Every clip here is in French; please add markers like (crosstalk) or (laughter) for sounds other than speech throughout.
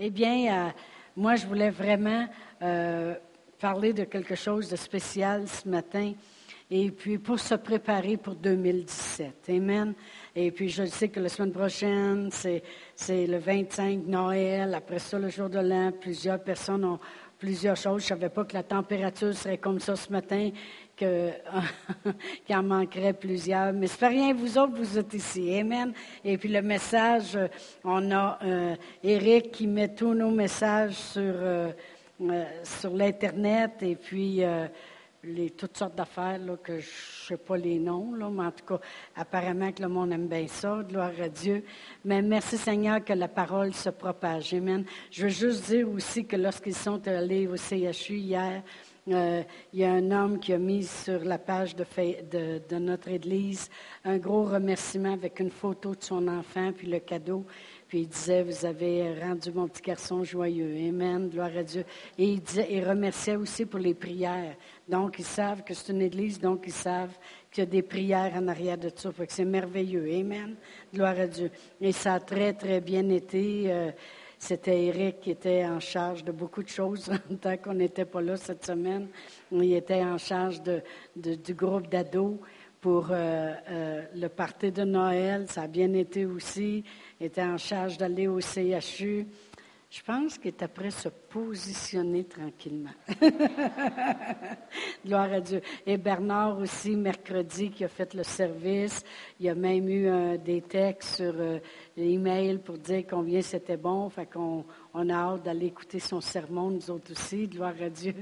Eh bien, euh, moi, je voulais vraiment euh, parler de quelque chose de spécial ce matin. Et puis, pour se préparer pour 2017. Amen. Et puis, je sais que la semaine prochaine, c'est, c'est le 25 Noël. Après ça, le jour de l'an, plusieurs personnes ont plusieurs choses. Je ne savais pas que la température serait comme ça ce matin, (laughs) qu'il en manquerait plusieurs. Mais c'est pas rien, vous autres, vous êtes ici. Amen. Et puis le message, on a euh, Eric qui met tous nos messages sur, euh, euh, sur l'Internet et puis les, toutes sortes d'affaires là, que je ne sais pas les noms, là, mais en tout cas, apparemment que le monde aime bien ça, gloire à Dieu. Mais merci Seigneur que la parole se propage. Amen. Je veux juste dire aussi que lorsqu'ils sont allés au CHU hier, euh, il y a un homme qui a mis sur la page de, notre Église un gros remerciement avec une photo de son enfant, puis le cadeau. Puis il disait, vous avez rendu mon petit garçon joyeux. Amen, gloire à Dieu. Et il, disait, il remerciait aussi pour les prières. Donc, ils savent que c'est une église, donc ils savent qu'il y a des prières en arrière de ça. Fait que c'est merveilleux. Amen, gloire à Dieu. Et ça a très, très bien été. Euh, c'était Eric qui était en charge de beaucoup de choses (laughs) tant qu'on n'était pas là cette semaine. Il était en charge du groupe d'ados pour euh, euh, le party de Noël. Ça a bien été aussi. Il était en charge d'aller au CHU. Je pense qu'il est après se positionner tranquillement. (laughs) Gloire à Dieu. Et Bernard aussi, mercredi, qui a fait le service. Il a même eu euh, des textes sur euh, l'email pour dire combien c'était bon. Qu'on on a hâte d'aller écouter son sermon, nous autres aussi. Gloire à Dieu.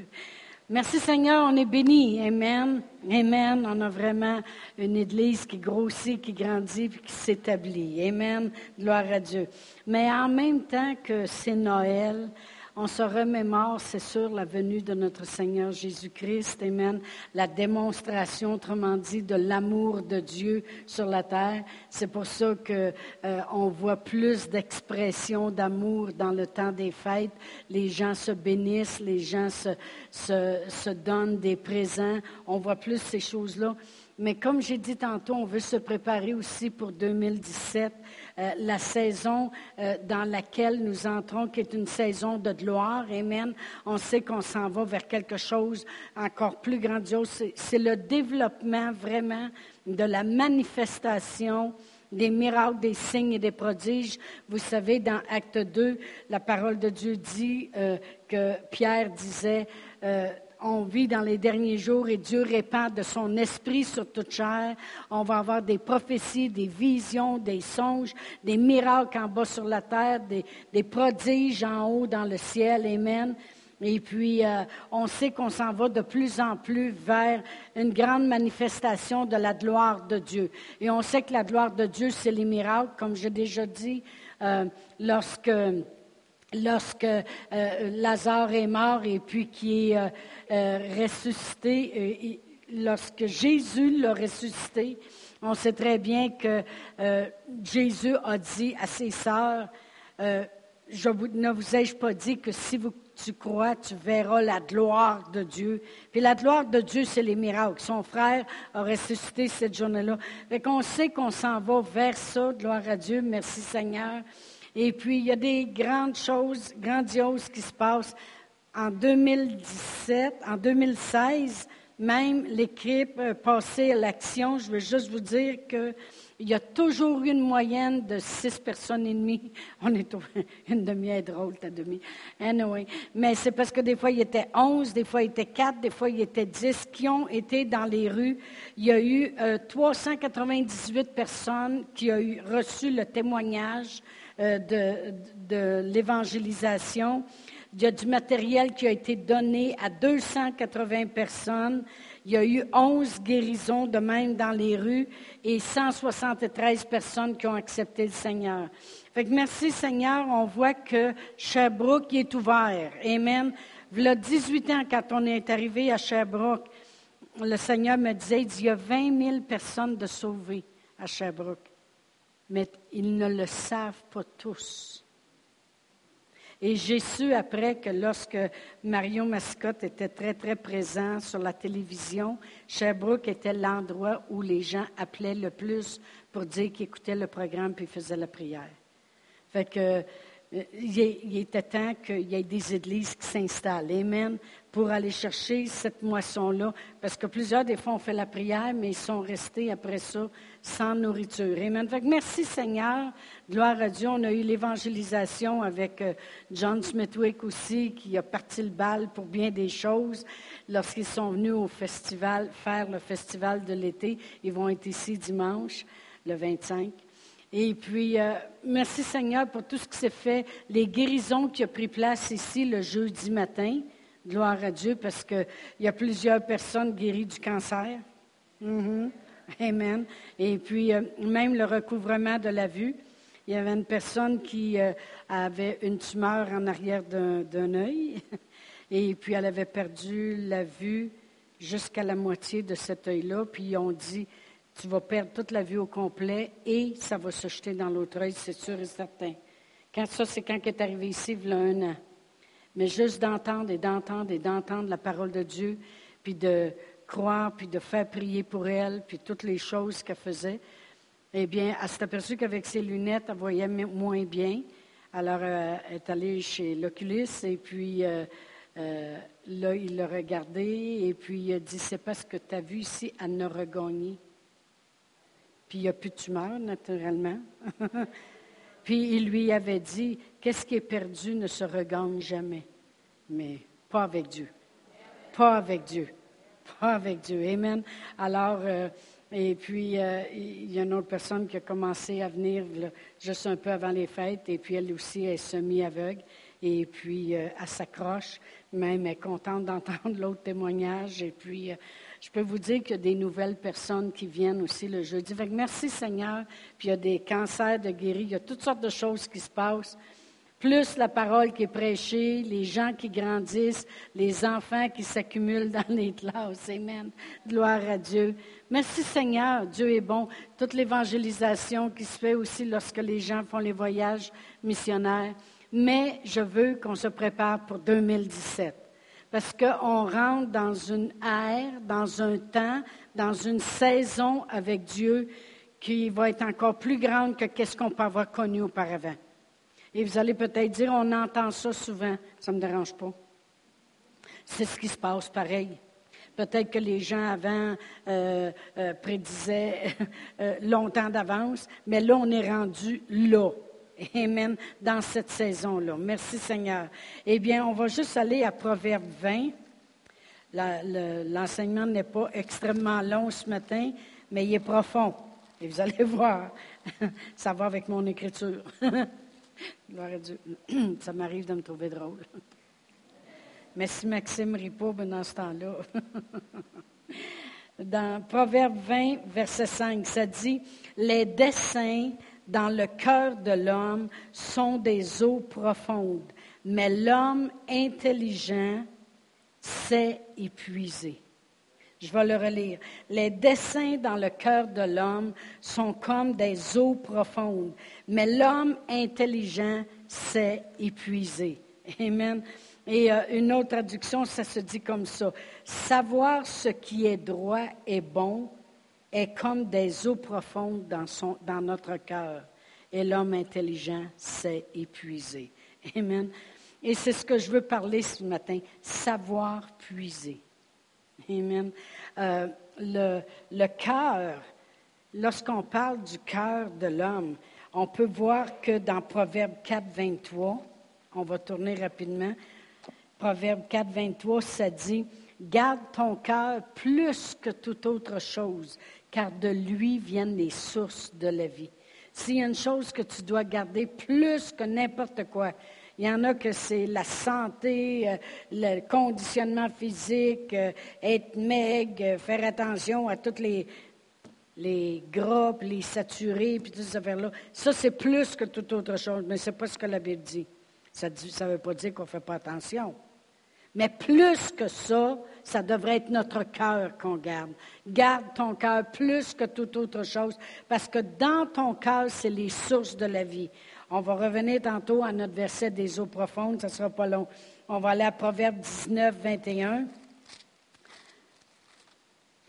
Merci Seigneur, on est bénis. Amen. Amen. On a vraiment une Église qui grossit, qui grandit, puis qui s'établit. Amen. Gloire à Dieu. Mais en même temps que c'est Noël, on se remémore, c'est sûr, la venue de notre Seigneur Jésus-Christ. Amen. La démonstration, autrement dit, de l'amour de Dieu sur la terre. C'est pour ça que euh, on voit plus d'expressions d'amour dans le temps des fêtes. Les gens se bénissent, les gens se, donnent des présents. On voit plus ces choses-là. Mais comme j'ai dit tantôt, on veut se préparer aussi pour 2017, euh, la saison euh, dans laquelle nous entrons, qui est une saison de gloire. Amen. On sait qu'on s'en va vers quelque chose encore plus grandiose. C'est le développement vraiment de la manifestation des miracles, des signes et des prodiges. Vous savez, dans Acte 2, la parole de Dieu dit euh, que Pierre disait, on vit dans les derniers jours et Dieu répand de son esprit sur toute chair. On va avoir des prophéties, des visions, des songes, des miracles en bas sur la terre, des, prodiges en haut dans le ciel. Amen. Et puis, euh, on sait qu'on s'en va de plus en plus vers une grande manifestation de la gloire de Dieu. Et on sait que la gloire de Dieu, c'est les miracles, comme j'ai déjà dit, euh, lorsque lorsque euh, Lazare est mort et puis qui est euh, euh, ressuscité, lorsque Jésus l'a ressuscité, on sait très bien que Jésus a dit à ses sœurs, je ne vous ai-je pas dit que si tu crois, tu verras la gloire de Dieu? Puis la gloire de Dieu, c'est les miracles. Son frère a ressuscité cette journée-là. Fait qu'on sait qu'on s'en va vers ça, gloire à Dieu. Merci Seigneur. Et puis, il y a des grandes choses grandioses qui se passent. En 2017, en 2016, même l'équipe passée à l'action, je veux juste vous dire qu'il y a toujours une moyenne de six personnes et demie. (laughs) On est (laughs) une demi-heure drôle, ta demi. Anyway. Mais c'est parce que des fois, il était onze, des fois, il était quatre, des fois, il était dix qui ont été dans les rues. Il y a eu 398 euh, personnes qui ont eu, reçu le témoignage euh, de, l'évangélisation. Il y a du matériel qui a été donné à 280 personnes. Il y a eu 11 guérisons de même dans les rues et 173 personnes qui ont accepté le Seigneur. Fait que merci Seigneur, on voit que Sherbrooke est ouvert. Amen. A 18 ans, quand on est arrivé à Sherbrooke, le Seigneur me disait, il y a 20 000 personnes de sauvées à Sherbrooke mais ils ne le savent pas tous. Et j'ai su après que lorsque Marion Mascotte était très, très présent sur la télévision, Sherbrooke était l'endroit où les gens appelaient le plus pour dire qu'ils écoutaient le programme puis faisaient la prière. Fait que euh, il, était temps qu'il y ait des églises qui s'installent. Amen. Pour aller chercher cette moisson-là. Parce que plusieurs, des fois, ont fait la prière, mais ils sont restés après ça sans nourriture. Amen. merci Seigneur. Gloire à Dieu. On a eu l'évangélisation avec euh, John Smithwick aussi, qui a parti le bal pour bien des choses. Lorsqu'ils sont venus au festival, faire le festival de l'été, ils vont être ici dimanche, le 25. Et puis, euh, merci Seigneur pour tout ce qui s'est fait, les guérisons qui ont pris place ici le jeudi matin. Gloire à Dieu, parce qu'il y a plusieurs personnes guéries du cancer. Mm-hmm. Amen. Et puis, euh, même le recouvrement de la vue. Il y avait une personne qui euh, avait une tumeur en arrière d'un œil. (laughs) Et puis, elle avait perdu la vue jusqu'à la moitié de cet œil-là. Puis, on dit, tu vas perdre toute la vue au complet et ça va se jeter dans l'autre œil, c'est sûr et certain. Quand ça, c'est quand elle est arrivé ici, il y a un an. Mais juste d'entendre et d'entendre et d'entendre la parole de Dieu, puis de croire, puis de faire prier pour elle, puis toutes les choses qu'elle faisait, eh bien, elle s'est aperçue qu'avec ses lunettes, elle voyait moins bien. Alors, euh, elle est allée chez l'oculiste et puis euh, euh, là, il l'a regardé et puis il a dit, c'est parce que tu as vu ici, elle ne regagné. Puis il n'y a plus de tumeur, naturellement. (laughs) Puis il lui avait dit, qu'est-ce qui est perdu ne se regagne jamais. Mais pas avec Dieu. Pas avec Dieu. Pas avec Dieu. Amen. Alors, euh, et puis, euh, il y a une autre personne qui a commencé à venir juste un peu avant les fêtes, et puis elle aussi est semi-aveugle, et puis euh, elle s'accroche, même elle est contente (laughs) d'entendre l'autre témoignage, et puis je peux vous dire qu'il y a des nouvelles personnes qui viennent aussi le jeudi. merci Seigneur. Puis il y a des cancers de guéris, il y a toutes sortes de choses qui se passent. Plus la parole qui est prêchée, les gens qui grandissent, les enfants qui s'accumulent dans les classes. Amen. Gloire à Dieu. Merci Seigneur, Dieu est bon. Toute l'évangélisation qui se fait aussi lorsque les gens font les voyages missionnaires. Mais je veux qu'on se prépare pour 2017 parce qu'on rentre dans une ère, dans un temps, dans une saison avec Dieu qui va être encore plus grande que ce qu'on peut avoir connu auparavant. Et vous allez peut-être dire, on entend ça souvent, ça ne me dérange pas. C'est ce qui se passe pareil. Peut-être que les gens avant euh, euh, prédisaient (laughs) euh, longtemps d'avance, mais là, on est rendu là. Amen. Dans cette saison-là. Merci Seigneur. Eh bien, on va juste aller à Proverbe 20. L'enseignement n'est pas extrêmement long ce matin, mais il est profond. Et vous allez (laughs) voir, ça va avec mon écriture. (laughs) Gloire à Dieu. (clears throat) Ça m'arrive de me trouver drôle. Mais si Maxime rit pas, ben dans ce temps-là. (laughs) Dans Proverbe 20, verset 5, ça dit, les dessins dans le cœur de l'homme sont des eaux profondes, mais l'homme intelligent sait épuiser. Je vais le relire. Les desseins dans le cœur de l'homme sont comme des eaux profondes, mais l'homme intelligent sait épuiser. Amen. Et euh, une autre traduction, ça se dit comme ça. Savoir ce qui est droit et bon est comme des eaux profondes dans, son, dans notre cœur. Et l'homme intelligent s'est épuisé. Amen. Et c'est ce que je veux parler ce matin, savoir puiser. Amen. Euh, le, le cœur, lorsqu'on parle du cœur de l'homme, on peut voir que dans Proverbe 4, 23, on va tourner rapidement, Proverbe 4, 23, ça dit, Garde ton cœur plus que toute autre chose, car de lui viennent les sources de la vie. S'il y a une chose que tu dois garder plus que n'importe quoi, il y en a que c'est la santé, euh, le conditionnement physique, euh, être maigre, euh, faire attention à toutes les, les gras, les saturés, puis toutes ces affaires-là. Ça, c'est plus que toute autre chose, mais ce n'est pas ce que la Bible dit. Ça ne veut pas dire qu'on ne fait pas attention. Mais plus que ça, ça devrait être notre cœur qu'on garde. Garde ton cœur plus que toute autre chose, parce que dans ton cœur, c'est les sources de la vie. On va revenir tantôt à notre verset des eaux profondes, ça ne sera pas long. On va aller à Proverbe 19, 21.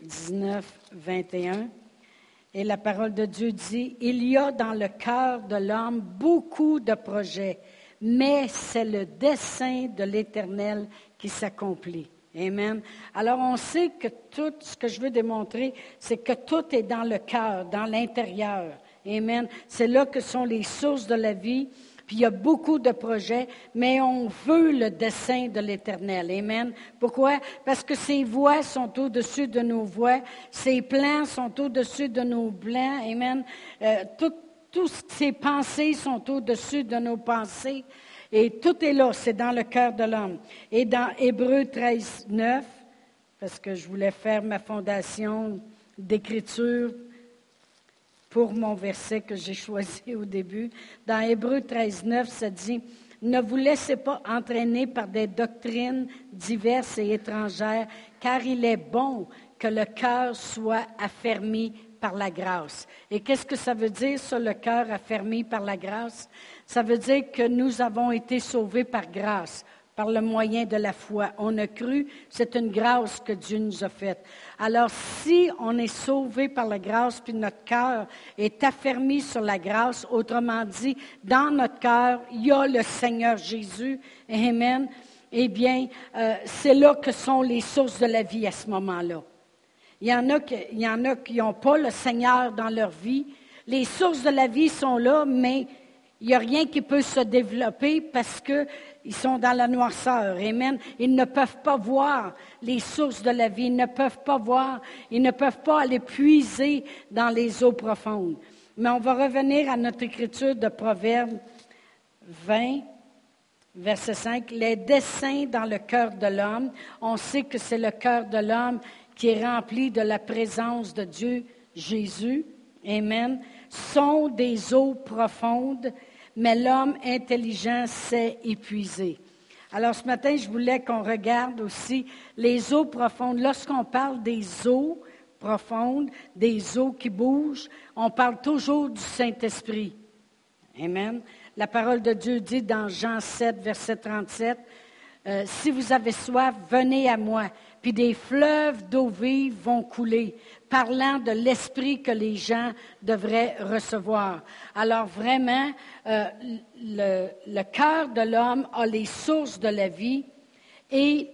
19, 21. Et la parole de Dieu dit, Il y a dans le cœur de l'homme beaucoup de projets, mais c'est le dessein de l'Éternel qui s'accomplit. Amen. Alors on sait que tout ce que je veux démontrer, c'est que tout est dans le cœur, dans l'intérieur. Amen. C'est là que sont les sources de la vie. Puis il y a beaucoup de projets, mais on veut le dessein de l'Éternel. Amen. Pourquoi? Parce que ses voix sont au-dessus de nos voix, ses plans sont au-dessus de nos plans. Amen. Euh, toutes ses pensées sont au-dessus de nos pensées. Et tout est là, c'est dans le cœur de l'homme. Et dans Hébreu 13, 9, parce que je voulais faire ma fondation d'écriture pour mon verset que j'ai choisi au début. Dans Hébreu 13, 9, ça dit, ne vous laissez pas entraîner par des doctrines diverses et étrangères, car il est bon que le cœur soit affermi par la grâce. Et qu'est-ce que ça veut dire, sur le cœur affermi par la grâce? Ça veut dire que nous avons été sauvés par grâce par le moyen de la foi. On a cru, c'est une grâce que Dieu nous a faite. Alors, si on est sauvé par la grâce, puis notre cœur est affermi sur la grâce, autrement dit, dans notre cœur, il y a le Seigneur Jésus, Amen, eh bien, euh, c'est là que sont les sources de la vie à ce moment-là. Il y en a qui n'ont pas le Seigneur dans leur vie. Les sources de la vie sont là, mais il n'y a rien qui peut se développer parce que ils sont dans la noirceur. Amen. Ils ne peuvent pas voir les sources de la vie. Ils ne peuvent pas voir, ils ne peuvent pas aller puiser dans les eaux profondes. Mais on va revenir à notre écriture de Proverbe 20, verset 5. Les desseins dans le cœur de l'homme. On sait que c'est le cœur de l'homme qui est rempli de la présence de Dieu, Jésus. Amen. Sont des eaux profondes mais l'homme intelligent s'est épuisé. Alors ce matin, je voulais qu'on regarde aussi les eaux profondes. Lorsqu'on parle des eaux profondes, des eaux qui bougent, on parle toujours du Saint-Esprit. Amen. La parole de Dieu dit dans Jean 7, verset 37, euh, Si vous avez soif, venez à moi, puis des fleuves d'eau vive vont couler parlant de l'esprit que les gens devraient recevoir. Alors vraiment, euh, le, le cœur de l'homme a les sources de la vie et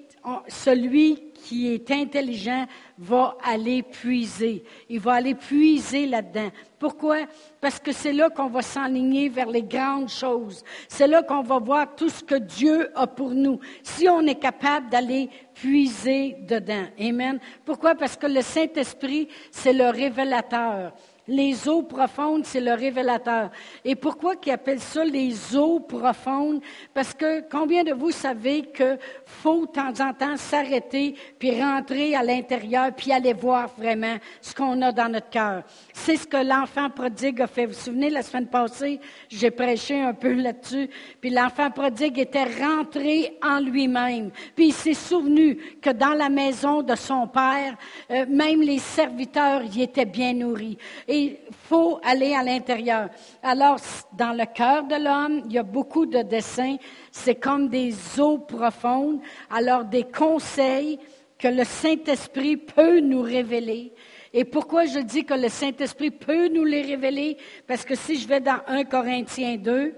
celui qui est intelligent va aller puiser. Il va aller puiser là-dedans. Pourquoi? Parce que c'est là qu'on va s'enligner vers les grandes choses. C'est là qu'on va voir tout ce que Dieu a pour nous. Si on est capable d'aller puiser dedans. Amen. Pourquoi? Parce que le Saint-Esprit, c'est le révélateur. Les eaux profondes, c'est le révélateur. Et pourquoi qu'ils appellent ça les eaux profondes? Parce que combien de vous savez que faut de temps en temps s'arrêter, puis rentrer à l'intérieur, puis aller voir vraiment ce qu'on a dans notre cœur? C'est ce que l'enfant prodigue a fait. Vous vous souvenez, la semaine passée, j'ai prêché un peu là-dessus, puis l'enfant prodigue était rentré en lui-même. Puis il s'est souvenu que dans la maison de son père, euh, même les serviteurs y étaient bien nourris il faut aller à l'intérieur. Alors, dans le cœur de l'homme, il y a beaucoup de dessins. C'est comme des eaux profondes. Alors, des conseils que le Saint-Esprit peut nous révéler. Et pourquoi je dis que le Saint-Esprit peut nous les révéler? Parce que si je vais dans 1 Corinthiens 2,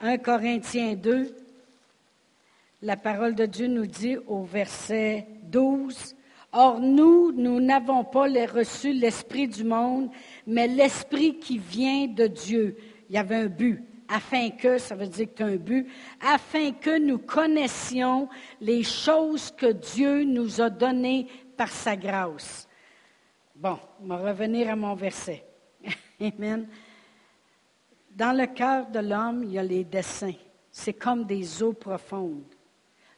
1 Corinthiens 2, la parole de Dieu nous dit au verset 12, Or, nous, nous n'avons pas reçu l'Esprit du monde, mais l'Esprit qui vient de Dieu. Il y avait un but. Afin que, ça veut dire que tu as un but, afin que nous connaissions les choses que Dieu nous a données par sa grâce. Bon, on va revenir à mon verset. (laughs) Amen. Dans le cœur de l'homme, il y a les dessins. C'est comme des eaux profondes.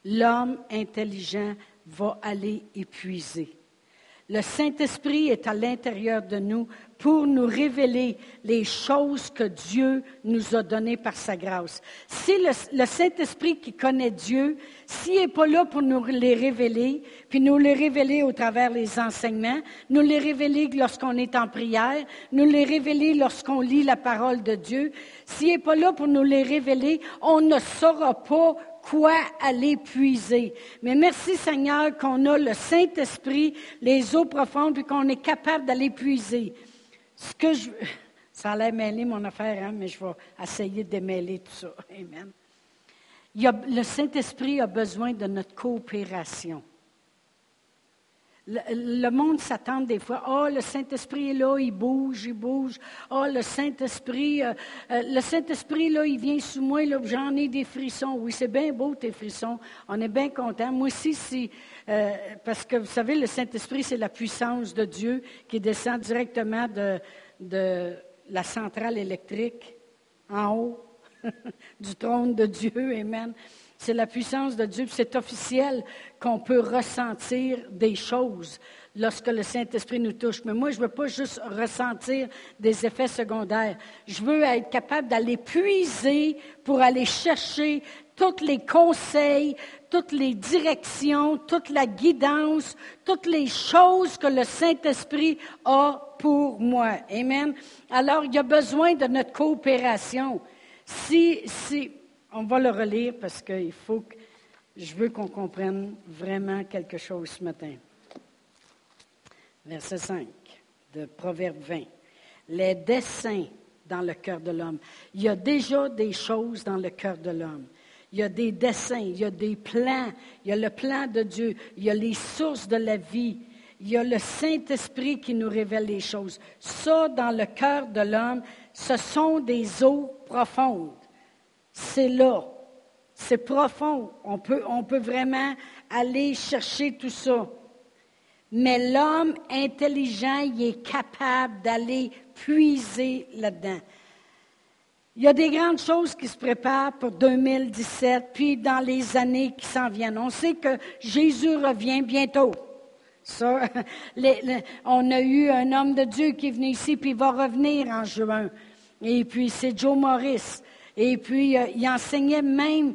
L'homme intelligent va aller épuiser. Le Saint-Esprit est à l'intérieur de nous pour nous révéler les choses que Dieu nous a données par sa grâce. Si le, Saint-Esprit qui connaît Dieu, s'il n'est pas là pour nous les révéler, puis nous les révéler au travers des enseignements, nous les révéler lorsqu'on est en prière, nous les révéler lorsqu'on lit la parole de Dieu, s'il n'est pas là pour nous les révéler, on ne saura pas quoi aller puiser. Mais merci Seigneur qu'on a le Saint-Esprit, les eaux profondes, et qu'on est capable d'aller puiser. Ce que je, (laughs) Ça allait mêler mon affaire, hein, mais je vais essayer de démêler tout ça. Amen. le Saint-Esprit a besoin de notre coopération. Le, monde s'attend des fois. Oh, le Saint-Esprit est là, il bouge, il bouge. Oh, le Saint-Esprit, euh, euh, le Saint-Esprit, là, il vient sous moi, là, j'en ai des frissons. Oui, c'est bien beau, tes frissons. On est bien content. Moi aussi, si, euh, parce que vous savez, le Saint-Esprit, c'est la puissance de Dieu qui descend directement de, de la centrale électrique en haut (laughs) du trône de Dieu. Amen. C'est la puissance de Dieu. C'est officiel qu'on peut ressentir des choses lorsque le Saint-Esprit nous touche. Mais moi, je ne veux pas juste ressentir des effets secondaires. Je veux être capable d'aller puiser pour aller chercher tous les conseils, toutes les directions, toute la guidance, toutes les choses que le Saint-Esprit a pour moi. Amen. Alors, il y a besoin de notre coopération. Si, si, on va le relire parce qu'il faut que je veux qu'on comprenne vraiment quelque chose ce matin. Verset 5 de Proverbe 20. Les desseins dans le cœur de l'homme. Il y a déjà des choses dans le cœur de l'homme. Il y a des dessins, il y a des plans, il y a le plan de Dieu, il y a les sources de la vie, il y a le Saint-Esprit qui nous révèle les choses. Ça, dans le cœur de l'homme, ce sont des eaux profondes c'est là. C'est profond. On peut, vraiment aller chercher tout ça. Mais l'homme intelligent, il est capable d'aller puiser là-dedans. Il y a des grandes choses qui se préparent pour 2017, puis dans les années qui s'en viennent. On sait que Jésus revient bientôt. (laughs) On a eu un homme de Dieu qui est venu ici, puis il va revenir en juin. Et puis c'est Joe Morris. Et puis, euh, il enseignait même,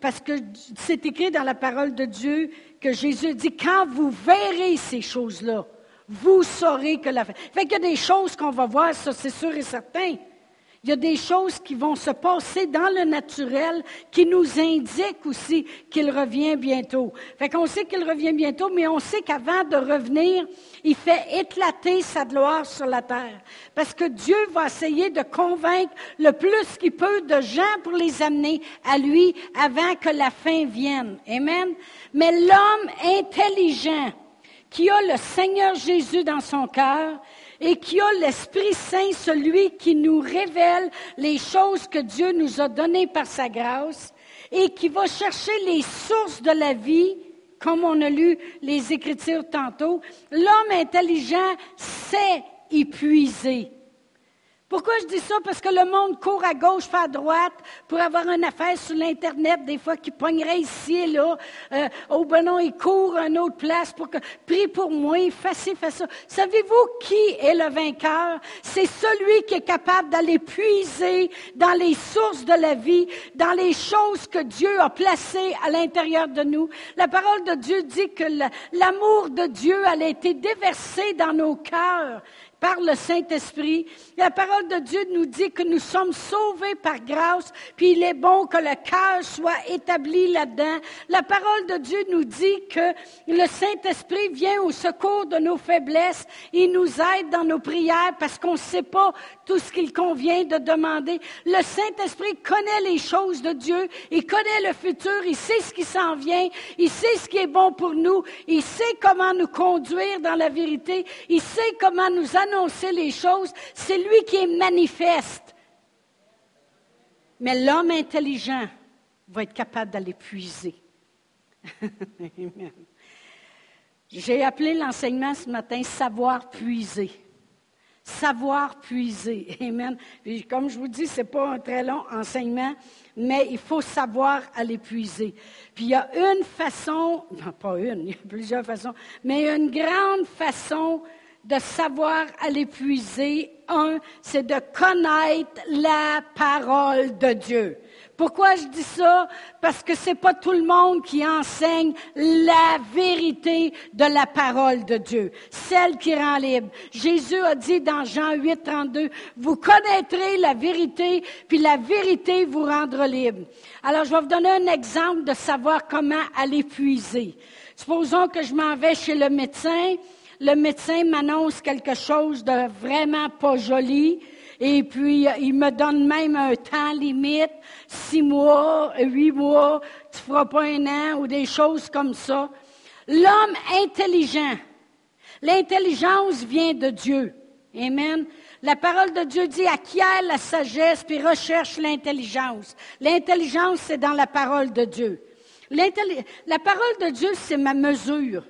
parce que c'est écrit dans la parole de Dieu que Jésus dit, quand vous verrez ces choses-là, vous saurez que la... Fait qu'il y a des choses qu'on va voir, ça c'est sûr et certain. Il y a des choses qui vont se passer dans le naturel qui nous indiquent aussi qu'il revient bientôt. Fait qu'on sait qu'il revient bientôt, mais on sait qu'avant de revenir, il fait éclater sa gloire sur la terre. Parce que Dieu va essayer de convaincre le plus qu'il peut de gens pour les amener à lui avant que la fin vienne. Amen. Mais l'homme intelligent qui a le Seigneur Jésus dans son cœur, et qui a l'Esprit Saint, celui qui nous révèle les choses que Dieu nous a données par sa grâce et qui va chercher les sources de la vie, comme on a lu les Écritures tantôt. L'homme intelligent sait épuiser pourquoi je dis ça? Parce que le monde court à gauche, pas à droite, pour avoir une affaire sur l'Internet, des fois qui pognerait ici et là. Euh, oh ben il court à une autre place pour que, prie pour moi, fais ci, fais ça. Savez-vous qui est le vainqueur? C'est celui qui est capable d'aller puiser dans les sources de la vie, dans les choses que Dieu a placées à l'intérieur de nous. La parole de Dieu dit que l'amour de Dieu a été déversé dans nos cœurs par le Saint-Esprit. La parole de Dieu nous dit que nous sommes sauvés par grâce, puis il est bon que le cœur soit établi là-dedans. La parole de Dieu nous dit que le Saint-Esprit vient au secours de nos faiblesses. Il nous aide dans nos prières parce qu'on ne sait pas tout ce qu'il convient de demander. Le Saint-Esprit connaît les choses de Dieu, il connaît le futur, il sait ce qui s'en vient, il sait ce qui est bon pour nous, il sait comment nous conduire dans la vérité, il sait comment nous annoncer les choses, c'est lui qui est manifeste. Mais l'homme intelligent va être capable d'aller puiser. (laughs) J'ai appelé l'enseignement ce matin savoir puiser. Savoir puiser. Amen. comme je vous dis, ce n'est pas un très long enseignement, mais il faut savoir aller puiser. Puis il y a une façon, non pas une, il y a plusieurs façons, mais une grande façon de savoir aller puiser. Un, c'est de connaître la parole de Dieu. Pourquoi je dis ça? Parce que c'est pas tout le monde qui enseigne la vérité de la parole de Dieu, celle qui rend libre. Jésus a dit dans Jean 8, 32, vous connaîtrez la vérité, puis la vérité vous rendra libre. Alors, je vais vous donner un exemple de savoir comment aller puiser. Supposons que je m'en vais chez le médecin, le médecin m'annonce quelque chose de vraiment pas joli. Et puis, il me donne même un temps limite, six mois, huit mois, tu feras pas un an ou des choses comme ça. L'homme intelligent, l'intelligence vient de Dieu. Amen. La parole de Dieu dit acquiert la sagesse puis recherche l'intelligence. L'intelligence, c'est dans la parole de Dieu. La parole de Dieu, c'est ma mesure.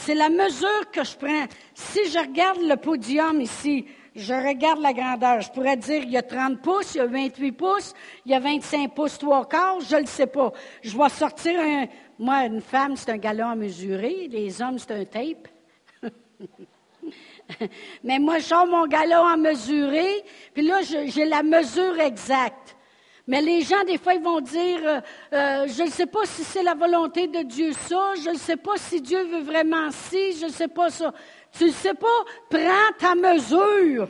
C'est la mesure que je prends. Si je regarde le podium ici, je regarde la grandeur. Je pourrais dire, il y a 30 pouces, il y a 28 pouces, il y a 25 pouces, trois quarts, je ne le sais pas. Je vais sortir un... Moi, une femme, c'est un galon à mesurer. Les hommes, c'est un tape. (laughs) Mais moi, je sors mon galon à mesurer, puis là, j'ai la mesure exacte. Mais les gens, des fois, ils vont dire, euh, euh, je ne sais pas si c'est la volonté de Dieu ça, je ne sais pas si Dieu veut vraiment ci, je ne sais pas ça. Tu ne sais pas, prends ta mesure.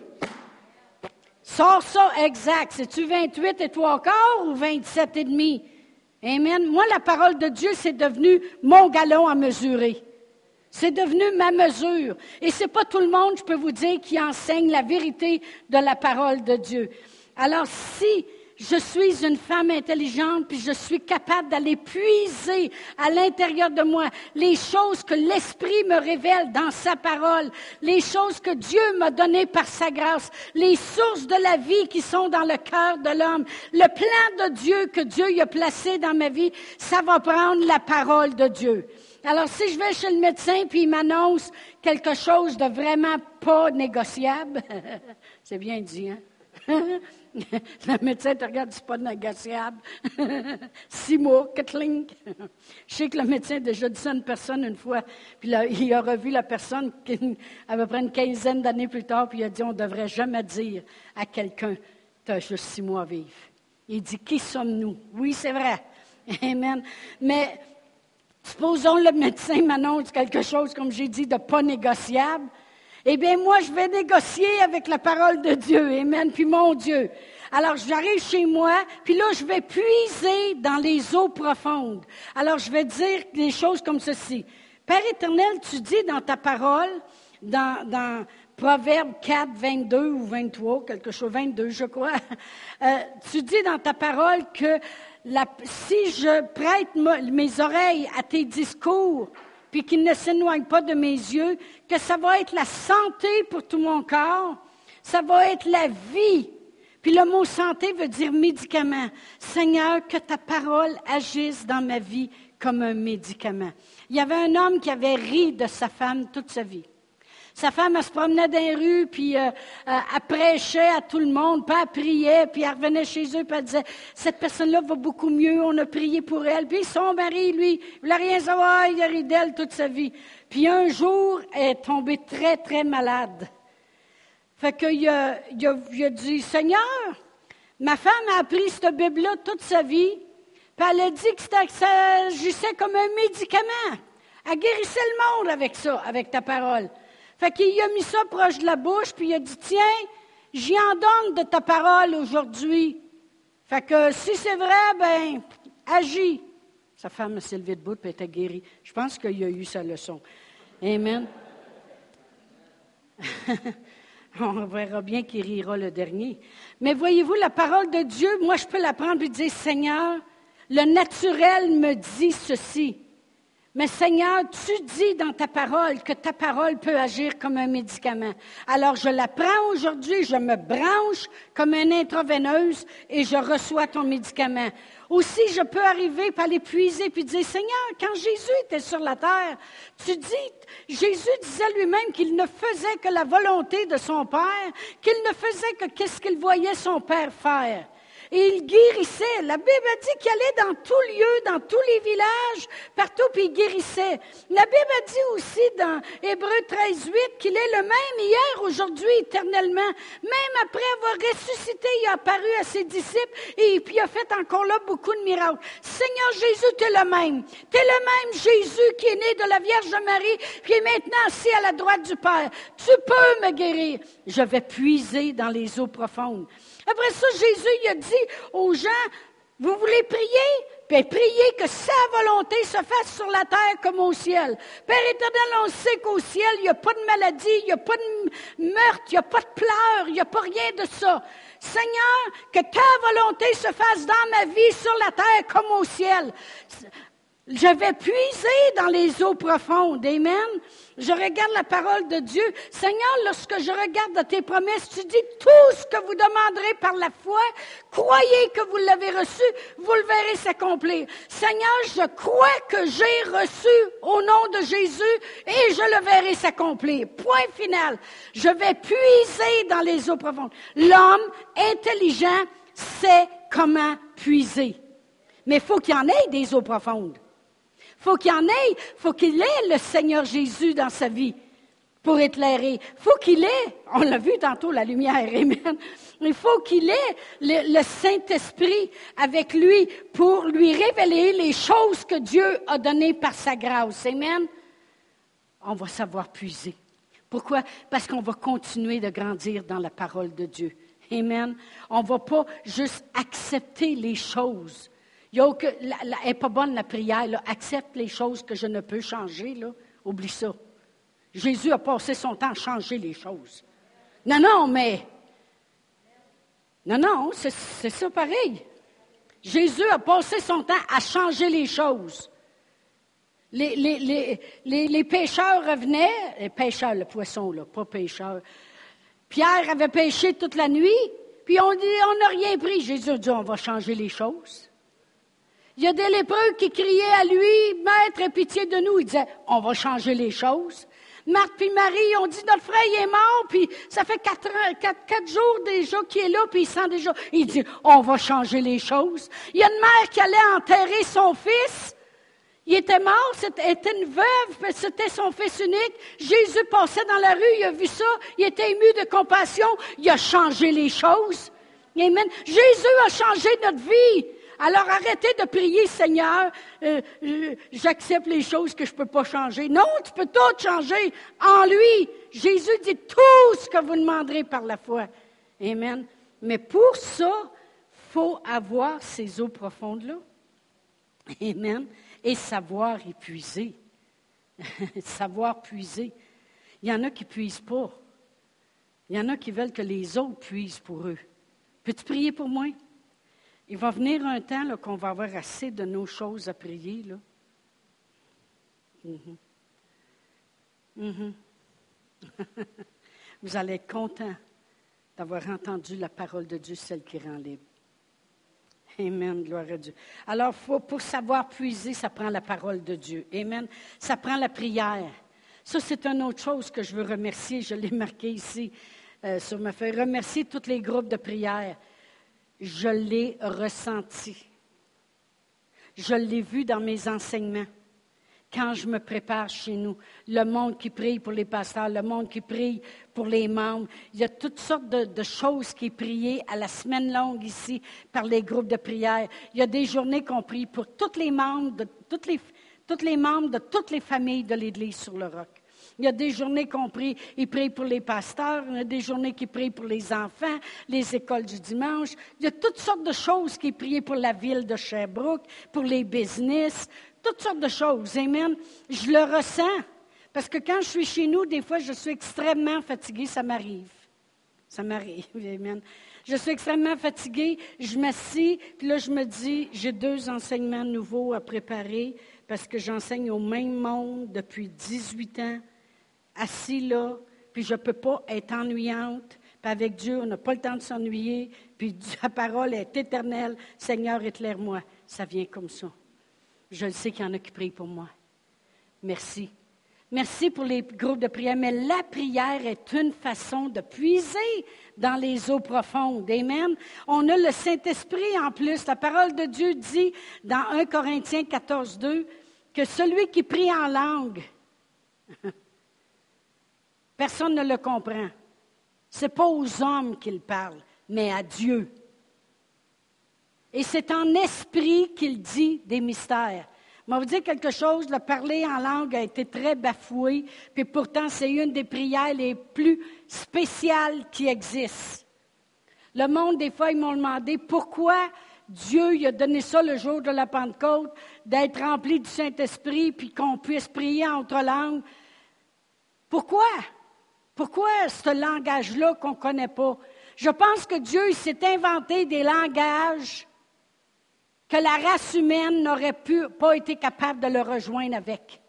Sors ça exact. C'est-tu 28 et trois quarts ou 27 et demi? Amen. Moi, la parole de Dieu, c'est devenu mon galon à mesurer. C'est devenu ma mesure. Et c'est pas tout le monde, je peux vous dire, qui enseigne la vérité de la parole de Dieu. Alors, si je suis une femme intelligente, puis je suis capable d'aller puiser à l'intérieur de moi les choses que l'Esprit me révèle dans sa parole, les choses que Dieu m'a données par sa grâce, les sources de la vie qui sont dans le cœur de l'homme, le plan de Dieu que Dieu y a placé dans ma vie, ça va prendre la parole de Dieu. Alors, si je vais chez le médecin puis il m'annonce quelque chose de vraiment pas négociable, (laughs) c'est bien dit, hein? (laughs) le médecin te regarde, c'est pas négociable. (laughs) Six mois, Kathleen. Je sais que le médecin a déjà dit ça à une personne une fois, puis là, il a revu la personne à peu près une quinzaine d'années plus tard, puis il a dit on ne devrait jamais dire à quelqu'un tu as juste six mois à vivre. Il dit qui sommes-nous? Oui, c'est vrai. (laughs) Amen. Mais supposons le médecin m'annonce quelque chose, comme j'ai dit, de pas négociable. Eh bien, moi, je vais négocier avec la parole de Dieu. Amen. Puis mon Dieu. Alors, j'arrive chez moi, puis là, je vais puiser dans les eaux profondes. Alors, je vais dire des choses comme ceci. Père éternel, tu dis dans ta parole, dans, Proverbe 4, 22 ou 23, quelque chose, 22, je crois, (laughs) euh, tu dis dans ta parole que si je prête mes oreilles à tes discours, puis qu'ils ne s'éloignent pas de mes yeux, que ça va être la santé pour tout mon corps, ça va être la vie. Puis le mot santé veut dire médicament. Seigneur, que ta parole agisse dans ma vie comme un médicament. Il y avait un homme qui avait ri de sa femme toute sa vie. Sa femme, elle se promenait dans les rues, puis euh, euh, elle prêchait à tout le monde, puis elle priait, puis elle revenait chez eux, puis elle disait, cette personne-là va beaucoup mieux, on a prié pour elle. Puis son mari, lui, il voulait rien savoir, il a ri d'elle toute sa vie. Puis un jour, elle est tombée très, très malade. Fait qu'il a, il a, dit, Seigneur, ma femme a appris cette Bible-là toute sa vie, puis elle a dit que ça agissait comme un médicament. Elle guérissait le monde avec ça, avec ta parole. Fait qu'il a mis ça proche de la bouche, puis il a dit, tiens, j'y en donne de ta parole aujourd'hui. Fait que si c'est vrai, ben, agis. Sa femme s'est levée debout et était guérie. Je pense qu'il a eu sa leçon. Amen. (laughs) On verra bien qu'il rira le dernier. Mais voyez-vous, la parole de Dieu, moi, je peux la prendre et dire, Seigneur, le naturel me dit ceci. Mais Seigneur, tu dis dans ta parole que ta parole peut agir comme un médicament. Alors je la prends aujourd'hui, je me branche comme une intraveineuse et je reçois ton médicament. Aussi, je peux arriver par l'épuiser puis dire, Seigneur, quand Jésus était sur la terre, tu dis, Jésus disait lui-même qu'il ne faisait que la volonté de son Père, qu'il ne faisait que qu'est-ce qu'il voyait son Père faire. Et il guérissait. La Bible a dit qu'il allait dans tous lieux, dans tous les villages, partout, puis il guérissait. La Bible a dit aussi dans Hébreu 13, 8 qu'il est le même hier, aujourd'hui, éternellement. Même après avoir ressuscité, il a apparu à ses disciples et puis il a fait encore là beaucoup de miracles. Seigneur Jésus, tu es le même. Tu es le même Jésus qui est né de la Vierge Marie, qui est maintenant assis à la droite du Père. Tu peux me guérir. Je vais puiser dans les eaux profondes. Après ça, Jésus a dit aux gens, vous voulez prier? Puis priez que sa volonté se fasse sur la terre comme au ciel. Père éternel, on sait qu'au ciel, il n'y a pas de maladie, il n'y a pas de meurtre, il n'y a pas de pleurs, il n'y a pas rien de ça. Seigneur, que ta volonté se fasse dans ma vie sur la terre comme au ciel. Je vais puiser dans les eaux profondes. Amen. Je regarde la parole de Dieu. Seigneur, lorsque je regarde tes promesses, tu dis tout ce que vous demanderez par la foi. Croyez que vous l'avez reçu, vous le verrez s'accomplir. Seigneur, je crois que j'ai reçu au nom de Jésus et je le verrai s'accomplir. Point final. Je vais puiser dans les eaux profondes. L'homme intelligent sait comment puiser. Mais il faut qu'il y en ait des eaux profondes faut qu'il en ait, faut qu'il ait le Seigneur Jésus dans sa vie pour éclairer. faut qu'il ait, on l'a vu tantôt, la lumière, (laughs) amen. Il faut qu'il ait le, Saint-Esprit avec lui pour lui révéler les choses que Dieu a données par sa grâce. Amen. On va savoir puiser. Pourquoi? Parce qu'on va continuer de grandir dans la parole de Dieu. Amen. On ne va pas juste accepter les choses il n'est pas bonne la prière. Accepte les choses que je ne peux changer. Oublie ça. Jésus a passé son temps à changer les choses. Non, non, mais. Non, non, c'est ça pareil. Jésus a passé son temps à changer les choses. Les, les, pêcheurs revenaient, les pêcheurs, le poisson, là, pas pêcheurs. Pierre avait pêché toute la nuit, puis on dit, on n'a rien pris. Jésus a dit, on va changer les choses. Il y a des lépreux qui criaient à lui, Maître, aie pitié de nous. Il disait, on va changer les choses. Marthe et Marie ont dit, notre frère est mort, puis ça fait quatre, jours déjà qu'il est là, puis il sent déjà. Il dit, on va changer les choses. Il y a une mère qui allait enterrer son fils. Il était mort, c'était une veuve, c'était son fils unique. Jésus passait dans la rue, il a vu ça, il était ému de compassion, il a changé les choses. Amen. Jésus a changé notre vie. Alors arrêtez de prier, Seigneur, euh, euh, j'accepte les choses que je ne peux pas changer. Non, tu peux tout changer en lui. Jésus dit tout ce que vous demanderez par la foi. Amen. Mais pour ça, il faut avoir ces eaux profondes-là. Amen. Et savoir épuiser. (laughs) savoir puiser. Il y en a qui ne puisent pas. Il y en a qui veulent que les autres puisent pour eux. Peux-tu prier pour moi? Il va venir un temps qu'on va avoir assez de nos choses à prier. Mhm. Mhm. (laughs) Vous allez être content d'avoir entendu la parole de Dieu, celle qui rend libre. Amen, gloire à Dieu. Alors, pour savoir puiser, ça prend la parole de Dieu. Amen. Ça prend la prière. Ça, c'est une autre chose que je veux remercier. Je l'ai (laughs) marqué ici euh, sur ma feuille. Remercier tous les groupes de prière je l'ai ressenti. Je l'ai vu dans mes enseignements. Quand je me prépare chez nous, le monde qui prie pour les pasteurs, le monde qui prie pour les membres, il y a toutes sortes de, choses qui priées à la semaine longue ici par les groupes de prière. Il y a des journées qu'on prie pour tous les membres de toutes les, tous les membres de toutes les familles de l'Église sur le roc. Il y a des journées qu'on prie, ils prient pour les pasteurs, il y a des journées qui prient pour les enfants, les écoles du dimanche. Il y a toutes sortes de choses qui prient pour la ville de Sherbrooke, pour les business, toutes sortes de choses. Amen. Je le ressens. Parce que quand je suis chez nous, des fois, je suis extrêmement fatiguée, ça m'arrive. Ça m'arrive, (laughs) amen. Je suis extrêmement fatiguée, je m'assis, puis là, je me dis, j'ai deux enseignements nouveaux à préparer parce que j'enseigne au même monde depuis 18 ans assis là, puis je ne peux pas être ennuyante. Puis avec Dieu, on n'a pas le temps de s'ennuyer. Puis (laughs) la parole est éternelle. Seigneur, éclaire-moi. Ça vient comme ça. Je le sais qu'il y en a qui prient pour moi. Merci. Merci pour les groupes de prière, mais la prière est une façon de puiser dans les eaux profondes. Amen. On a le Saint-Esprit en plus. La parole de Dieu dit dans 1 Corinthiens 14, 2 que celui qui prie en langue, (laughs) Personne ne le comprend. Ce n'est pas aux hommes qu'il parle, mais à Dieu. Et c'est en esprit qu'il dit des mystères. Je vais vous dire quelque chose, le parler en langue a été très bafoué, puis pourtant c'est une des prières les plus spéciales qui existent. Le monde, des fois, ils m'ont demandé pourquoi Dieu il a donné ça le jour de la Pentecôte, d'être rempli du Saint-Esprit, puis qu'on puisse prier entre langues. Pourquoi? Pourquoi ce langage-là qu'on ne connaît pas? Je pense que Dieu s'est inventé des langages que la race humaine n'aurait pas été capable de le rejoindre avec.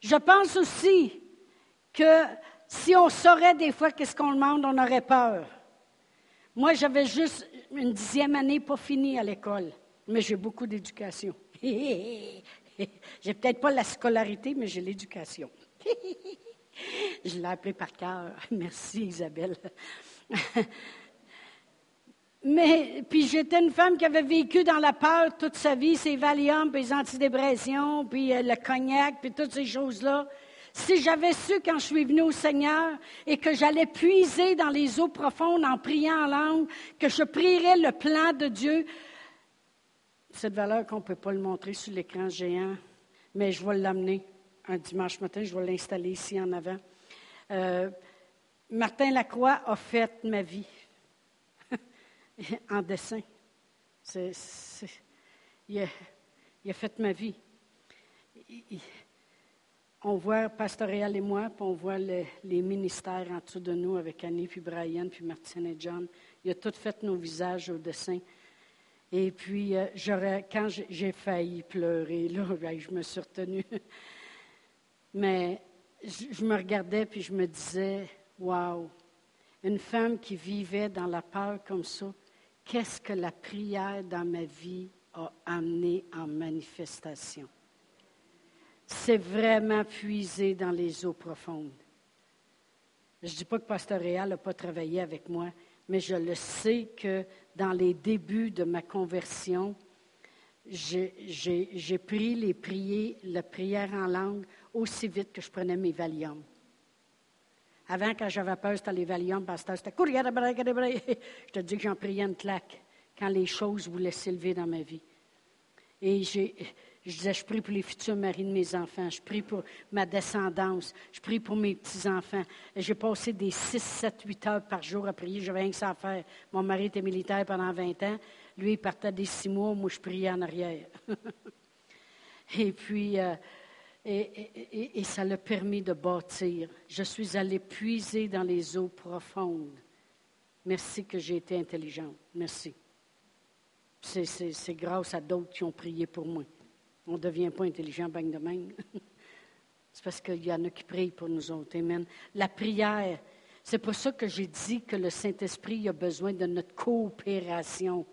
Je pense aussi que si on saurait des fois qu'est-ce qu'on demande, on aurait peur. Moi, j'avais juste une dixième année pas finie à l'école, mais j'ai beaucoup d'éducation. (laughs) j'ai peut-être pas la scolarité, mais j'ai l'éducation. (laughs) Je l'ai appelé par cœur. (laughs) Merci, Isabelle. (laughs) Mais puis j'étais une femme qui avait vécu dans la peur toute sa vie, ses Valium, puis les antidépressions, puis euh, le cognac, puis toutes ces choses-là. Si j'avais su quand je suis venue au Seigneur et que j'allais puiser dans les eaux profondes en priant en langue, que je prierais le plan de Dieu, cette valeur qu'on ne peut pas le montrer sur l'écran géant, mais je vais l'amener un dimanche matin, je vais l'installer ici en avant. Euh, Martin Lacroix a fait ma vie (laughs) en dessin. il, a, fait ma vie. on voit Pastoréal et moi, puis on voit les ministères en dessous de nous avec Annie, puis Brian, puis Martine et John. Il a tout fait nos visages au dessin. Et puis, euh, quand j'ai failli pleurer, là, (laughs) ben, je me suis retenue. Mais je, me regardais puis je me disais, waouh, une femme qui vivait dans la peur comme ça, qu'est-ce que la prière dans ma vie a amené en manifestation? C'est vraiment puisé dans les eaux profondes. Je ne dis pas que Pasteur Réal n'a pas travaillé avec moi, mais je le sais que dans les débuts de ma conversion, j'ai pris les prières, la prière en langue aussi vite que je prenais mes Valium. Avant, quand j'avais peur, c'était les Valium, pasteur, c'était (laughs) Je te dis que j'en priais une claque quand les choses voulaient s'élever dans ma vie. Et je disais, je prie pour les futurs maris de mes enfants, je prie pour ma descendance, je prie pour mes petits-enfants. J'ai passé des 6, 7, 8 heures par jour à prier, j'avais rien que ça à faire. Mon mari était militaire pendant 20 ans, lui, il partait des six mois, moi, je priais en arrière. (laughs) et puis, euh, et, ça l'a permis de bâtir. Je suis allée puiser dans les eaux profondes. Merci que j'ai été intelligente. Merci. C'est grâce à d'autres qui ont prié pour moi. On ne devient pas intelligent bang de même. (laughs) c'est parce qu'il y en a qui prient pour nous autres. Amen. La prière, c'est pour ça que j'ai dit que le Saint-Esprit a besoin de notre coopération.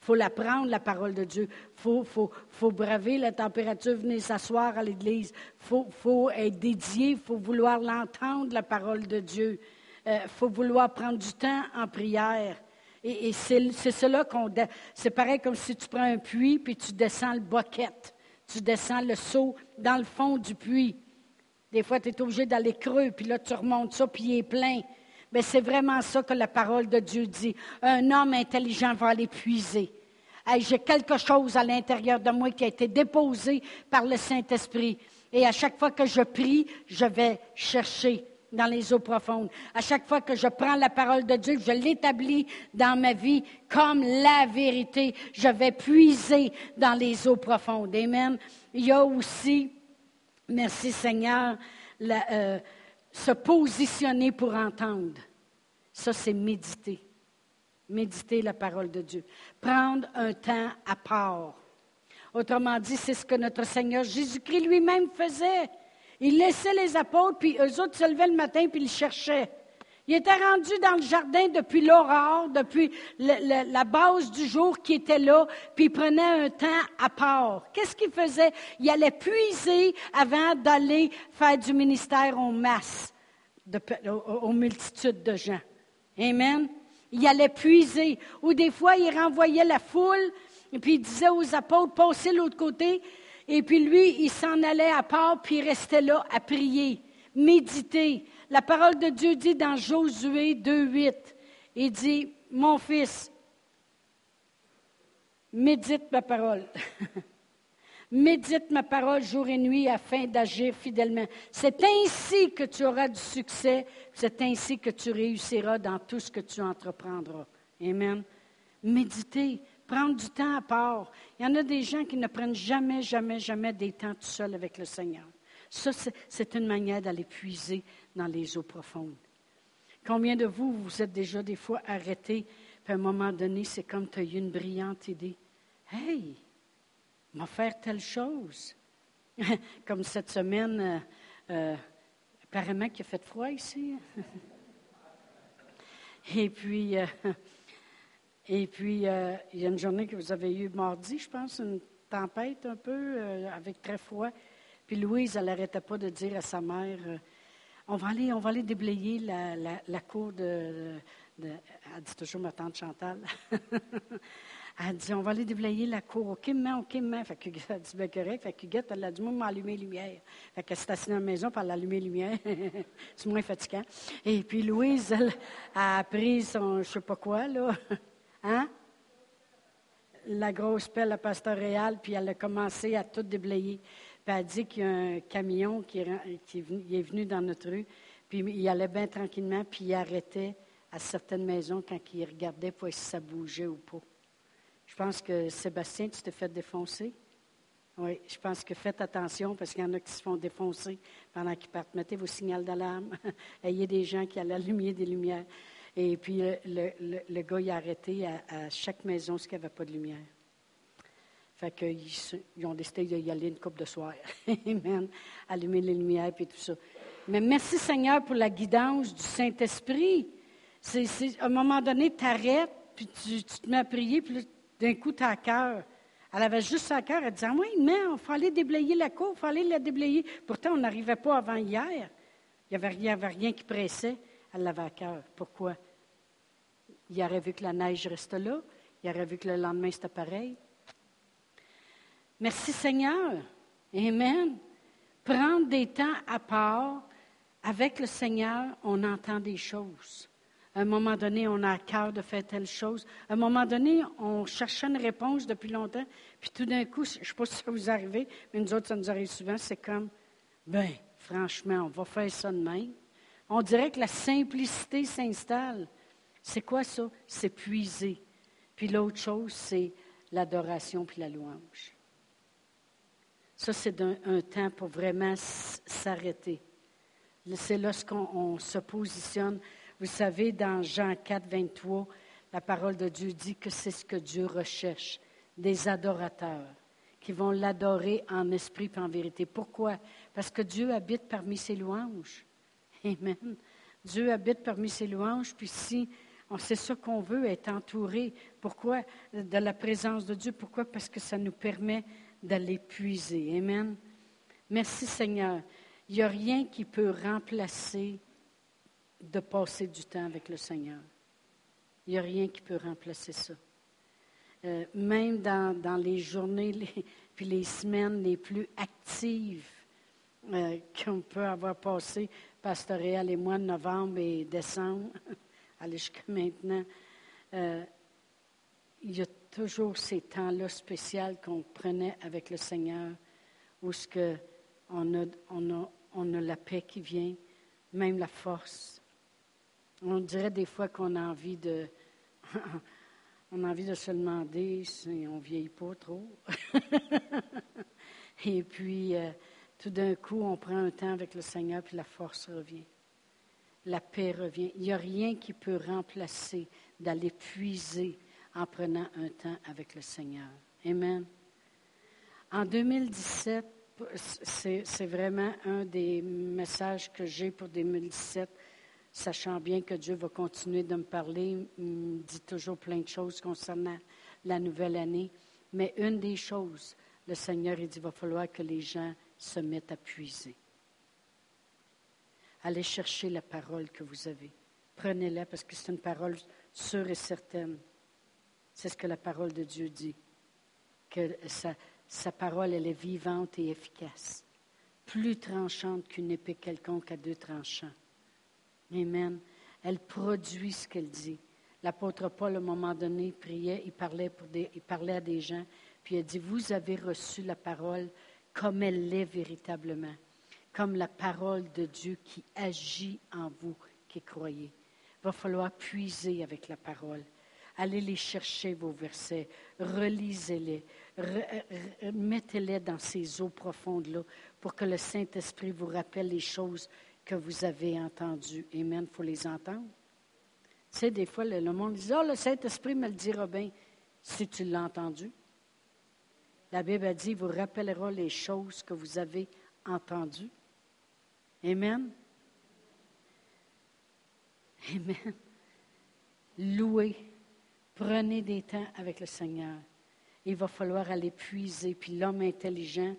Faut l'apprendre, la parole de Dieu. Il faut, braver la température, venir s'asseoir à l'église. Il faut, être dédié, il faut vouloir l'entendre, la parole de Dieu. Il euh, faut vouloir prendre du temps en prière. Et, c'est cela qu'on. C'est pareil comme si tu prends un puits puis tu descends le boquette. Tu descends le seau dans le fond du puits. Des fois, tu es obligé d'aller creux, puis là, tu remontes ça, puis il est plein. Mais c'est vraiment ça que la parole de Dieu dit. Un homme intelligent va aller puiser. J'ai quelque chose à l'intérieur de moi qui a été déposé par le Saint-Esprit. Et à chaque fois que je prie, je vais chercher dans les eaux profondes. À chaque fois que je prends la parole de Dieu, je l'établis dans ma vie comme la vérité. Je vais puiser dans les eaux profondes. Amen. Il y a aussi, merci Seigneur, euh, se positionner pour entendre. Ça, c'est méditer. Méditer la parole de Dieu. Prendre un temps à part. Autrement dit, c'est ce que notre Seigneur Jésus-Christ lui-même faisait. Il laissait les apôtres, puis eux autres se levaient le matin, puis ils cherchaient. Il était rendu dans le jardin depuis l'aurore, depuis la base du jour qui était là, puis il prenait un temps à part. Qu'est-ce qu'il faisait? Il allait puiser avant d'aller faire du ministère en masse, aux, multitudes de gens. Amen. Il allait puiser. Ou des fois, il renvoyait la foule, et puis il disait aux apôtres, passez l'autre côté. Et puis lui, il s'en allait à part, puis il restait là à prier, méditer. La parole de Dieu dit dans Josué 2.8, il dit, mon fils, médite ma parole. (laughs) médite ma parole jour et nuit afin d'agir fidèlement. C'est ainsi que tu auras du succès, c'est ainsi que tu réussiras dans tout ce que tu entreprendras. Amen. Méditer, prendre du temps à part. Il y en a des gens qui ne prennent jamais, jamais, jamais des temps tout seuls avec le Seigneur. Ça, c'est une manière d'aller puiser dans les eaux profondes. Combien de vous, vous êtes déjà des fois arrêtés, puis à un moment donné, c'est comme tu as eu une brillante idée. Hey, m'a faire telle chose. (laughs) comme cette semaine, euh, euh, apparemment qu'il a fait froid ici. (laughs) Et puis, euh, et puis euh, il y a une journée que vous avez eue mardi, je pense, une tempête un peu, avec très froid. Puis Louise, elle n'arrêtait pas de dire à sa mère, on, va aller, on va aller déblayer la, cour de, Elle dit toujours ma tante Chantal. (laughs) elle dit, on va aller déblayer la cour. OK, main, OK, main. Fait que elle dit, bien. Fait que Huguette, elle a dit, moi, m'allumer les lumières. Fait qu'elle s'est assise dans la maison, pour les lumières. (laughs) C'est moins fatigant. Et puis Louise, elle, a pris son, je sais pas quoi, là. (laughs) Hein? La grosse pelle à pastoréale, puis elle a commencé à tout déblayer. Puis elle dit qu'il y a un camion qui est, venu dans notre rue, puis il allait bien tranquillement, puis il arrêtait à certaines maisons quand il regardait pour voir si ça bougeait ou pas. Je pense que Sébastien, tu t'es fait défoncer? Oui, je pense que faites attention parce qu'il y en a qui se font défoncer pendant qu'ils partent. Mettez vos signaux d'alarme. (laughs) Ayez des gens qui allaient allumer des lumières. Et puis, le, le, gars, il a arrêté à, chaque maison ce qu'il n'y avait pas de lumière. Fait qu'ils ils ont décidé d'y aller une coupe de soir. (laughs) Amen. Allumer les lumières et tout ça. Mais merci Seigneur pour la guidance du Saint-Esprit. C'est, à un moment donné, tu arrêtes, puis tu, te mets à prier, puis d'un coup, tu as à cœur. Elle avait juste à cœur. Elle disait, oui, mais il aller déblayer la cour, il aller la déblayer. Pourtant, on n'arrivait pas avant hier. Il n'y avait, avait, rien qui pressait elle l'avait à cœur. Pourquoi? Il aurait vu que la neige reste là. Il aurait vu que le lendemain, c'était pareil. Merci Seigneur. Amen. Prendre des temps à part avec le Seigneur, on entend des choses. À un moment donné, on a à cœur de faire telle chose. À un moment donné, on cherchait une réponse depuis longtemps. Puis tout d'un coup, je ne sais pas si ça vous arrive, mais nous autres, ça nous arrive souvent, c'est comme, ben, franchement, on va faire ça de. On dirait que la simplicité s'installe. C'est quoi ça? C'est puiser. Puis l'autre chose, c'est l'adoration puis la louange. Ça, c'est un, temps pour vraiment s'arrêter. C'est lorsqu'on se positionne. Vous savez, dans Jean 4, 23, la parole de Dieu dit que c'est ce que Dieu recherche, des adorateurs qui vont l'adorer en esprit et en vérité. Pourquoi? Parce que Dieu habite parmi ses louanges. Amen. Dieu habite parmi ses louanges, puis si on sait ce qu'on veut, être entouré, pourquoi? De la présence de Dieu. Pourquoi? Parce que ça nous permet d'aller puiser. Amen. Merci Seigneur. Il n'y a rien qui peut remplacer de passer du temps avec le Seigneur. Il n'y a rien qui peut remplacer ça. Euh, même dans, les journées les, (laughs) puis les semaines les plus actives euh, qu'on peut avoir passées pastoral et moi de novembre et décembre, (laughs) aller jusqu'à maintenant, euh, il y a toujours ces temps-là spéciaux qu'on prenait avec le Seigneur, où ce que on a, on, a, on a la paix qui vient, même la force. On dirait des fois qu'on a envie de, (laughs) on a envie de se demander si on vieillit pas trop. (laughs) et puis, euh, tout d'un coup, on prend un temps avec le Seigneur, puis la force revient. La paix revient. Il n'y a rien qui peut remplacer d'aller puiser en prenant un temps avec le Seigneur. Amen. En 2017, c'est vraiment un des messages que j'ai pour 2017, sachant bien que Dieu va continuer de me parler, il me dit toujours plein de choses concernant la nouvelle année. Mais une des choses, le Seigneur, dit, il va falloir que les gens se mettent à puiser. Allez chercher la parole que vous avez. Prenez-la parce que c'est une parole sûre et certaine. C'est ce que la parole de Dieu dit. Que sa, parole, elle est vivante et efficace. Plus tranchante qu'une épée quelconque à deux tranchants. Amen. Elle produit ce qu'elle dit. L'apôtre Paul, à un moment donné, priait, il parlait, pour des, il parlait à des gens, puis il a dit, vous avez reçu la parole comme elle l'est véritablement, comme la parole de Dieu qui agit en vous qui croyez. Il va falloir puiser avec la parole. Allez les chercher, vos versets. Relisez-les. Mettez-les dans ces eaux profondes-là pour que le Saint-Esprit vous rappelle les choses que vous avez entendues. Amen. Il faut les entendre. Tu sais, des fois, le, monde dit Oh, le Saint-Esprit me le dira bien si tu l'as entendu. La Bible a dit Il vous rappellera les choses que vous avez entendues. Amen. Amen. Louez. Prenez des temps avec le Seigneur. Il va falloir aller puiser. Puis l'homme intelligent,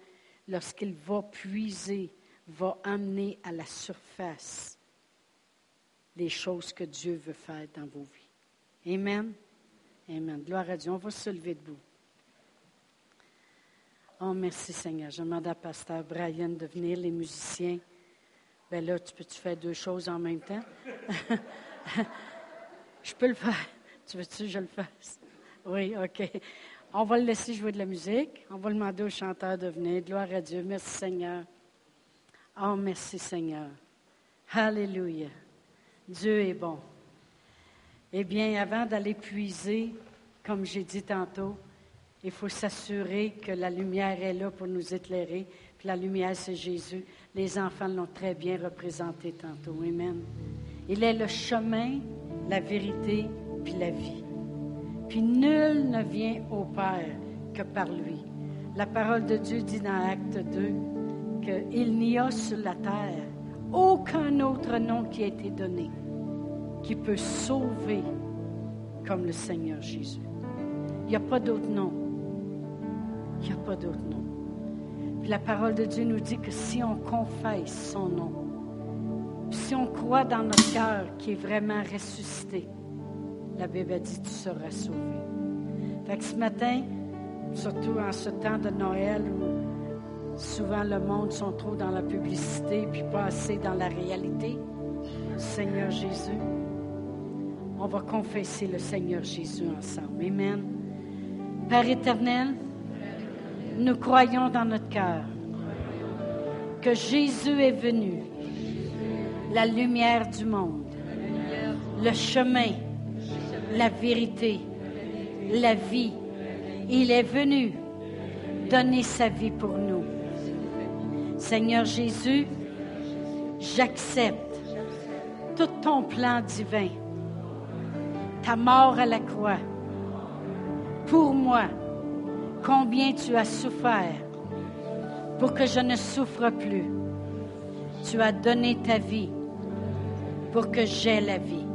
lorsqu'il va puiser, va amener à la surface les choses que Dieu veut faire dans vos vies. Amen. Amen. Gloire à Dieu. On va se lever debout. Oh, merci Seigneur. Je demande à Pasteur Brian de venir, les musiciens. Ben là, tu peux-tu faire deux choses en même temps? (laughs) je peux le faire. Tu veux-tu que je le fasse? Oui, OK. On va le laisser jouer de la musique. On va demander au chanteur de venir. Gloire à Dieu. Merci Seigneur. Oh, merci Seigneur. Alléluia. Dieu est bon. Eh bien, avant d'aller puiser, comme j'ai dit tantôt, il faut s'assurer que la lumière est là pour nous éclairer. Puis la lumière, c'est Jésus. Les enfants l'ont très bien représenté tantôt. Amen. Il est le chemin, la vérité, puis la vie. Puis nul ne vient au Père que par lui. La parole de Dieu dit dans Acte 2 qu'il n'y a sur la terre aucun autre nom qui a été donné qui peut sauver comme le Seigneur Jésus. Il n'y a pas d'autre nom. Il n'y a pas d'autre nom. La parole de Dieu nous dit que si on confesse son nom, si on croit dans notre cœur qui est vraiment ressuscité, la Bible a dit tu seras sauvé. Fait que ce matin, surtout en ce temps de Noël où souvent le monde sont trop dans la publicité puis pas assez dans la réalité, Seigneur Jésus, on va confesser le Seigneur Jésus ensemble. Amen. Père éternel, nous croyons dans notre cœur que Jésus est venu, la lumière du monde, le chemin, la vérité, la vie. Il est venu donner sa vie pour nous. Seigneur Jésus, j'accepte tout ton plan divin ta mort à la croix. Pour moi, combien tu as souffert pour que je ne souffre plus. Tu as donné ta vie pour que j'aie la vie.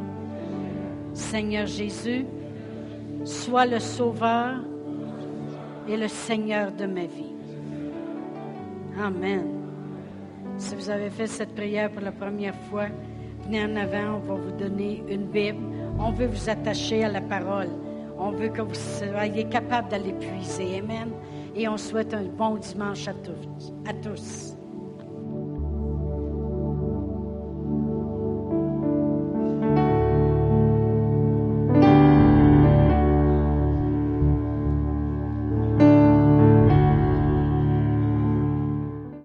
Seigneur Jésus, sois le sauveur et le Seigneur de ma vie. Amen. Si vous avez fait cette prière pour la première fois, venez en avant, on va vous donner une Bible. On veut vous attacher à la parole. On veut que vous soyez capable d'aller puiser. Amen. Et on souhaite un bon dimanche à tous. À tous.